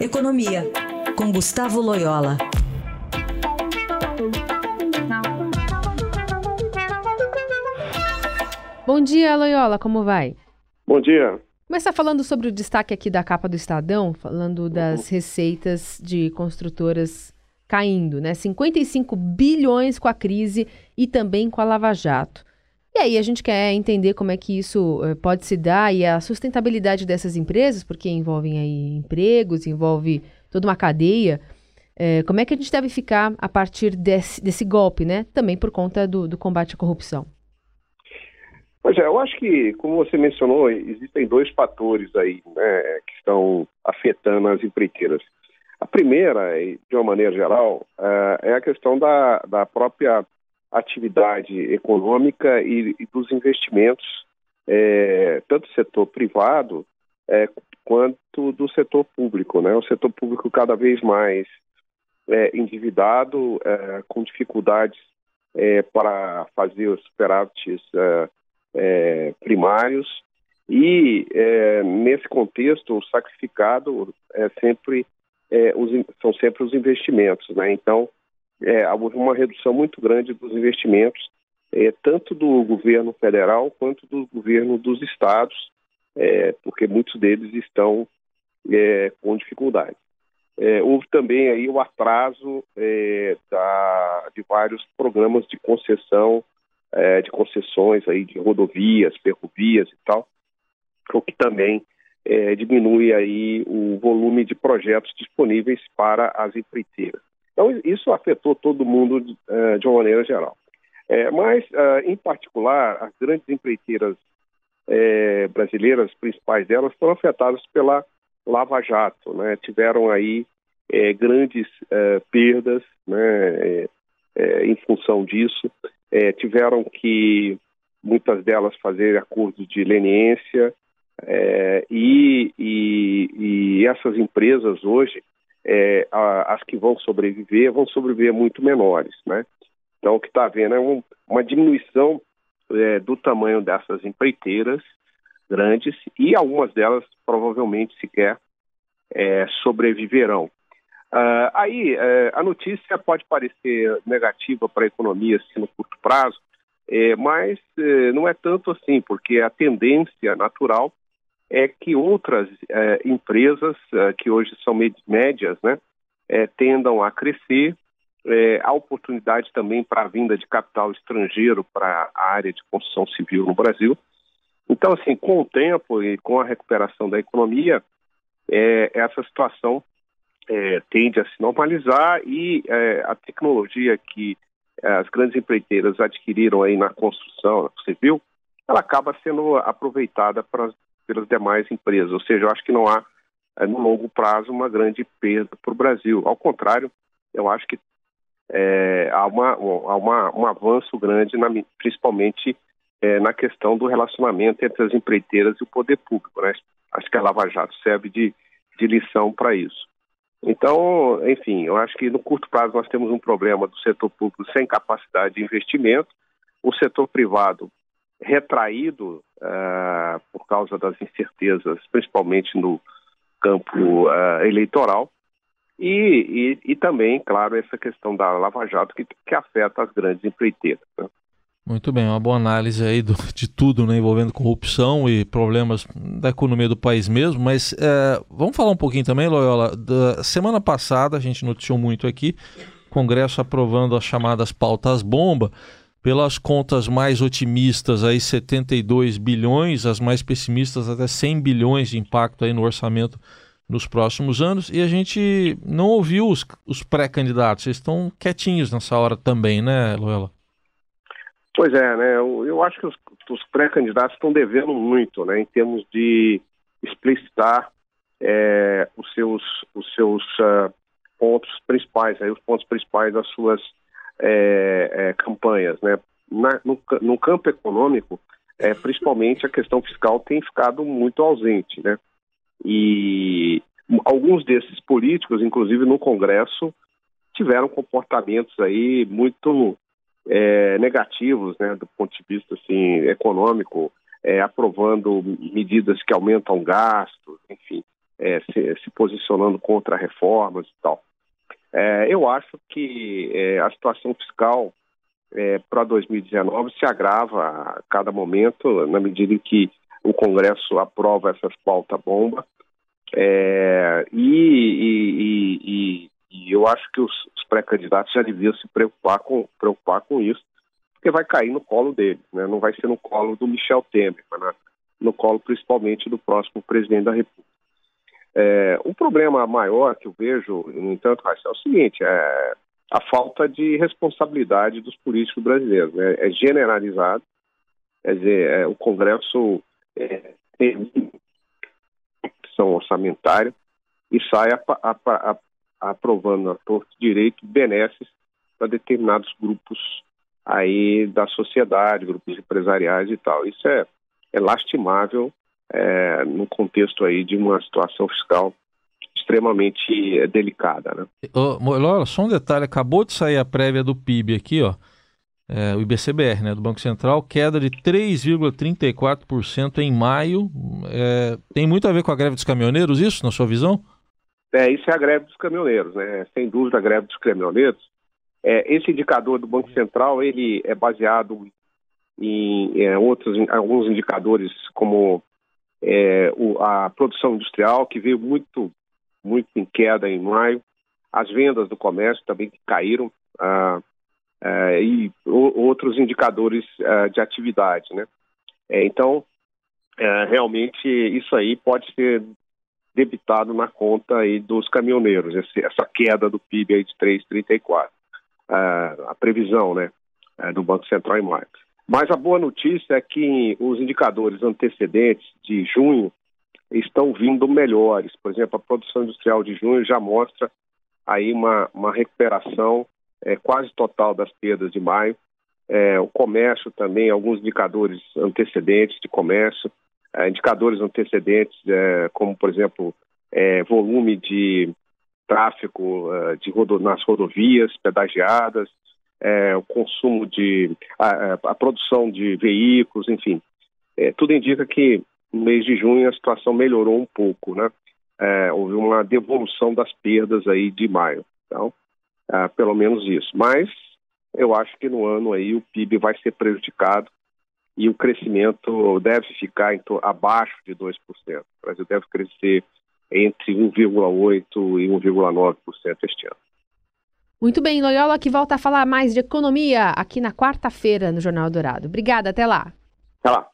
Economia, com Gustavo Loyola. Bom dia, Loyola, como vai? Bom dia. Começar falando sobre o destaque aqui da capa do Estadão, falando das uhum. receitas de construtoras caindo, né? 55 bilhões com a crise e também com a Lava Jato. E aí a gente quer entender como é que isso uh, pode se dar e a sustentabilidade dessas empresas, porque envolvem aí empregos, envolve toda uma cadeia. Uh, como é que a gente deve ficar a partir desse, desse golpe, né? Também por conta do, do combate à corrupção. Pois é, eu acho que, como você mencionou, existem dois fatores aí né, que estão afetando as empreiteiras. A primeira, de uma maneira geral, é a questão da, da própria atividade econômica e, e dos investimentos, é, tanto do setor privado é, quanto do setor público. Né? O setor público cada vez mais é, endividado, é, com dificuldades é, para fazer os superávites é, primários, e nesse contexto o sacrificado é sempre, os, são sempre os investimentos. Né? Então, é, uma redução muito grande dos investimentos, é, tanto do governo federal quanto do governo dos estados, é, porque muitos deles estão é, com dificuldade. É, houve também aí o atraso é, da, de vários programas de concessão, de concessões aí de rodovias, ferrovias e tal, o que também diminui aí o volume de projetos disponíveis para as empreiteiras. Então, isso afetou todo mundo uh, de uma maneira geral. É, mas, uh, em particular, as grandes empreiteiras é, brasileiras, principais delas, foram afetadas pela Lava Jato. Né? Tiveram aí é, grandes perdas né? em função disso. tiveram que, muitas delas, fazer acordos de leniência. E, e, e essas empresas hoje é, a, as que vão sobreviver vão sobreviver muito menores, né? Então, o que está havendo é um, uma diminuição é, do tamanho dessas empreiteiras grandes e algumas delas provavelmente sequer é, sobreviverão. Uh, aí, uh, a notícia pode parecer negativa para a economia assim, no curto prazo, é, mas é, não é tanto assim, porque a tendência natural é que outras é, empresas, é, que hoje são médias, né, é, tendam a crescer. É, há oportunidade também para a vinda de capital estrangeiro para a área de construção civil no Brasil. Então, assim, com o tempo e com a recuperação da economia, é, essa situação é, tende a se normalizar e a tecnologia que as grandes empreiteiras adquiriram aí na construção civil, ela acaba sendo aproveitada para pelas demais empresas. Ou seja, eu acho que não há, é, no longo prazo, uma grande perda para o Brasil. Ao contrário, eu acho que é, há, uma, há uma, um avanço grande, na, principalmente é, na questão do relacionamento entre as empreiteiras e o poder público. Né? Acho que a Lava Jato serve de, de lição para isso. Então, enfim, eu acho que no curto prazo nós temos um problema do setor público sem capacidade de investimento, o setor privado retraído uh, por causa das incertezas, principalmente no campo uh, eleitoral, e, e, e, também, claro, essa questão da Lava Jato que, que afeta as grandes empreiteiras. Né? Muito bem, uma boa análise aí do, de tudo né, envolvendo corrupção e problemas da economia do país mesmo, mas é, vamos falar um pouquinho também, Loyola, da semana passada a gente noticiou muito aqui, Congresso aprovando as chamadas pautas bomba, pelas contas mais otimistas, aí 72 bilhões, as mais pessimistas até 100 bilhões de impacto aí no orçamento nos próximos anos. E a gente não ouviu os, os pré-candidatos, eles estão quietinhos nessa hora também, né, Luela? Pois é, né? Eu, eu acho que os, os pré-candidatos estão devendo muito, né, em termos de explicitar é, os seus, os seus uh, pontos principais, aí, os pontos principais das suas é, é, campanhas. Né? Na, no, no, campo econômico, é, principalmente a questão fiscal tem ficado muito ausente. Né? E alguns desses políticos, inclusive no Congresso, tiveram comportamentos aí muito é, negativos, né, do ponto de vista assim econômico, é, aprovando medidas que aumentam gastos, enfim, é, se, se, posicionando contra reformas e tal. É, eu acho que é, a situação fiscal é, para 2019 se agrava a cada momento, na medida em que o Congresso aprova essas pauta-bomba. É, e, e, e, e, eu acho que os, os pré-candidatos já deviam se preocupar com, preocupar com isso, porque vai cair no colo deles, né? não vai ser no colo do Michel Temer, mas no colo principalmente do próximo presidente da República. É, o problema maior que eu vejo, no entanto, é o seguinte: é a falta de responsabilidade dos políticos brasileiros. Né? É generalizado, quer dizer, é, o Congresso é, tem opção orçamentária e sai a, a, a, aprovando a torto direito benesses para determinados grupos aí da sociedade, grupos empresariais e tal. Isso é, é lastimável é, no contexto aí de uma situação fiscal extremamente é, delicada, né? Ô, só um detalhe, acabou de sair a prévia do PIB aqui, ó, é, o IBCBR, né, do Banco Central, queda de 3,34% em maio. É, tem muito a ver com a greve dos caminhoneiros, isso, na sua visão? É, isso é a greve dos caminhoneiros, né? Sem dúvida, a greve dos caminhoneiros. É, esse indicador do Banco Central, ele é baseado em é, outros, alguns indicadores, como é, o, a produção industrial, que veio muito, muito em queda em maio, as vendas do comércio também caíram, ah, ah, e o, outros indicadores ah, de atividade, né? É, então, é, realmente, isso aí pode ser debitado na conta aí dos caminhoneiros, esse, essa queda do PIB aí de 3,34. a previsão, né, é, do Banco Central em maio. Mas a boa notícia é que os indicadores antecedentes de junho estão vindo melhores. Por exemplo, a produção industrial de junho já mostra aí uma, uma recuperação é, quase total das perdas de maio. É, o comércio também, alguns indicadores antecedentes de comércio, é, indicadores antecedentes, é, como, por exemplo, é, volume de tráfego é, de rodo nas rodovias pedagiadas, é, o consumo de a, a, produção de veículos, enfim, é, tudo indica que no mês de junho a situação melhorou um pouco, né? É, houve uma devolução das perdas aí de maio, então, é, pelo menos isso. Mas eu acho que no ano aí o PIB vai ser prejudicado e o crescimento deve ficar em abaixo de 2%. O Brasil deve crescer entre 1,8% e 1,9% este ano. Muito bem, Loyola, que volta a falar mais de economia aqui na quarta-feira no Jornal Dourado. Obrigada, até lá. Até lá.